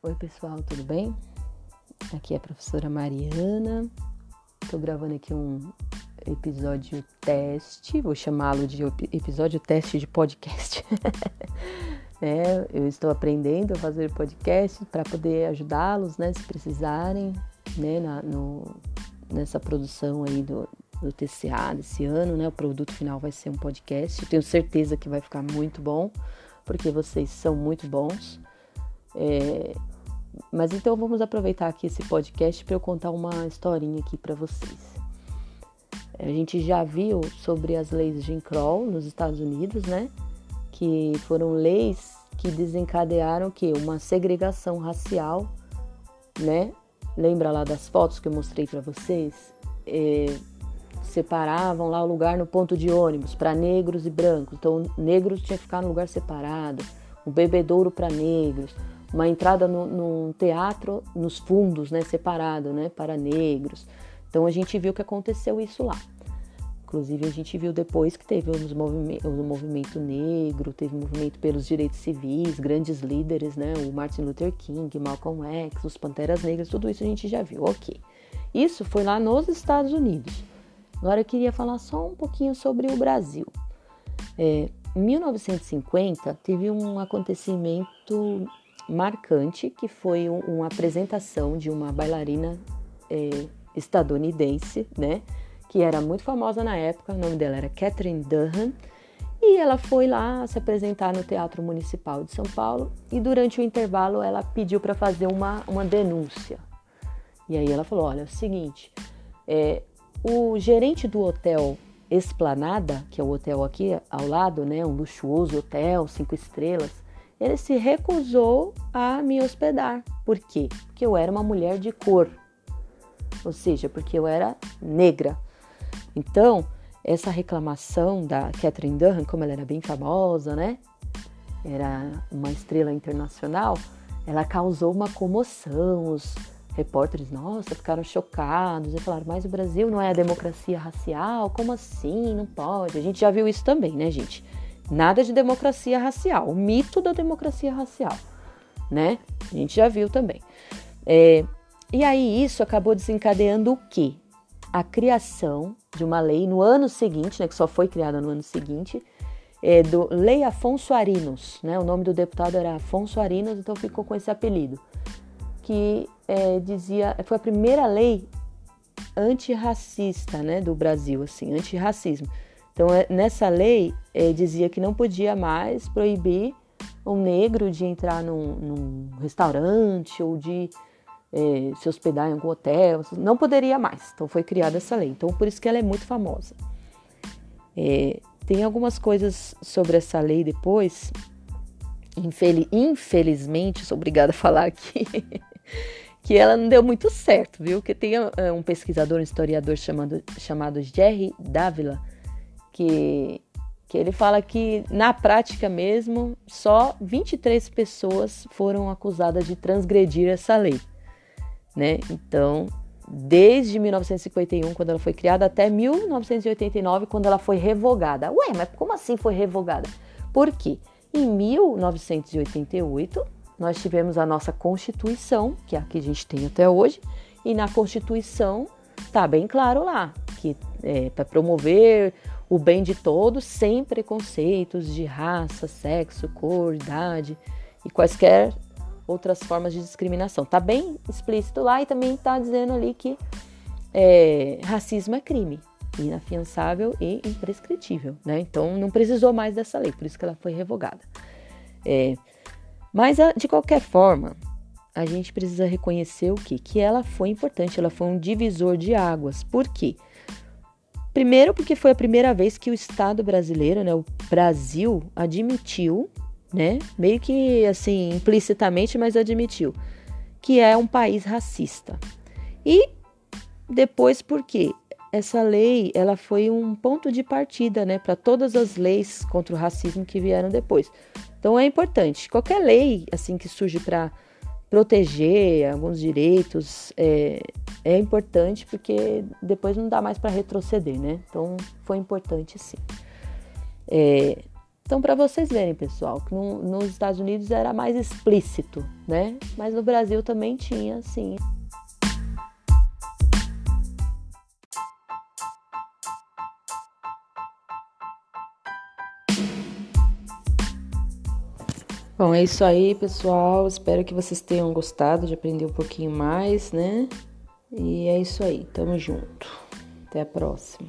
Oi, pessoal, tudo bem? Aqui é a professora Mariana. Estou gravando aqui um episódio teste, vou chamá-lo de episódio teste de podcast. é, eu estou aprendendo a fazer podcast para poder ajudá-los, né, se precisarem, né, na, no, nessa produção aí do, do TCA desse ano, né? O produto final vai ser um podcast. Eu tenho certeza que vai ficar muito bom, porque vocês são muito bons. É, mas então vamos aproveitar aqui esse podcast para eu contar uma historinha aqui para vocês. A gente já viu sobre as leis Jim Crow nos Estados Unidos, né? Que foram leis que desencadearam que uma segregação racial, né? Lembra lá das fotos que eu mostrei para vocês? É, separavam lá o lugar no ponto de ônibus para negros e brancos. Então, negros tinha que ficar no lugar separado, o bebedouro para negros, uma entrada no, num teatro nos fundos, né, separado, né, para negros. Então a gente viu que aconteceu isso lá. Inclusive a gente viu depois que teve o movimento, o movimento negro, teve o movimento pelos direitos civis, grandes líderes, né, o Martin Luther King, Malcolm X, os Panteras Negras, tudo isso a gente já viu, ok. Isso foi lá nos Estados Unidos. Agora eu queria falar só um pouquinho sobre o Brasil. É, em 1950 teve um acontecimento marcante, que foi um, uma apresentação de uma bailarina é, estadunidense, né? Que era muito famosa na época, o nome dela era Catherine Durham. E ela foi lá se apresentar no Teatro Municipal de São Paulo e durante o intervalo ela pediu para fazer uma, uma denúncia. E aí ela falou: olha, é o seguinte, é, o gerente do hotel Esplanada, que é o hotel aqui ao lado, né, um luxuoso hotel, cinco estrelas, ele se recusou a me hospedar. Por quê? Porque eu era uma mulher de cor, ou seja, porque eu era negra. Então, essa reclamação da Catherine Durham, como ela era bem famosa, né? Era uma estrela internacional, ela causou uma comoção. Os repórteres, nossa, ficaram chocados e falaram: Mas o Brasil não é a democracia racial? Como assim? Não pode. A gente já viu isso também, né, gente? Nada de democracia racial, o mito da democracia racial, né? A gente já viu também. É, e aí isso acabou desencadeando o quê? A criação de uma lei no ano seguinte, né, que só foi criada no ano seguinte, é, do Lei Afonso Arinos, né? O nome do deputado era Afonso Arinos, então ficou com esse apelido, que é, dizia, foi a primeira lei antirracista, né, do Brasil, assim, antirracismo. Então, é, nessa lei, é, dizia que não podia mais proibir um negro de entrar num, num restaurante ou de é, se hospedar em algum hotel, não poderia mais. Então, foi criada essa lei. Então, por isso que ela é muito famosa. Tem algumas coisas sobre essa lei depois, infeliz, infelizmente, sou obrigada a falar aqui, que ela não deu muito certo, viu? Que tem um pesquisador, um historiador chamado, chamado Jerry Dávila, que, que ele fala que na prática mesmo só 23 pessoas foram acusadas de transgredir essa lei, né? Então, desde 1951, quando ela foi criada, até 1989, quando ela foi revogada. Ué, mas como assim foi revogada? Por quê? Em 1988, nós tivemos a nossa Constituição, que é a que a gente tem até hoje, e na Constituição tá bem claro lá que é para promover o bem de todos sem preconceitos de raça, sexo, cor, idade e quaisquer outras formas de discriminação. Tá bem explícito lá e também está dizendo ali que é, racismo é crime, inafiançável e imprescritível, né? Então não precisou mais dessa lei, por isso que ela foi revogada. É, mas de qualquer forma, a gente precisa reconhecer o que? Que ela foi importante, ela foi um divisor de águas. Por quê? Primeiro, porque foi a primeira vez que o Estado brasileiro, né, o Brasil, admitiu, né, meio que assim, implicitamente, mas admitiu, que é um país racista. E depois, porque essa lei, ela foi um ponto de partida, né, para todas as leis contra o racismo que vieram depois. Então é importante. Qualquer lei assim que surge para proteger alguns direitos é, é importante porque depois não dá mais para retroceder, né? Então foi importante sim. É, Então, para vocês verem, pessoal, que no, nos Estados Unidos era mais explícito, né? Mas no Brasil também tinha, sim. Bom, é isso aí, pessoal. Espero que vocês tenham gostado de aprender um pouquinho mais, né? E é isso aí. Tamo junto. Até a próxima.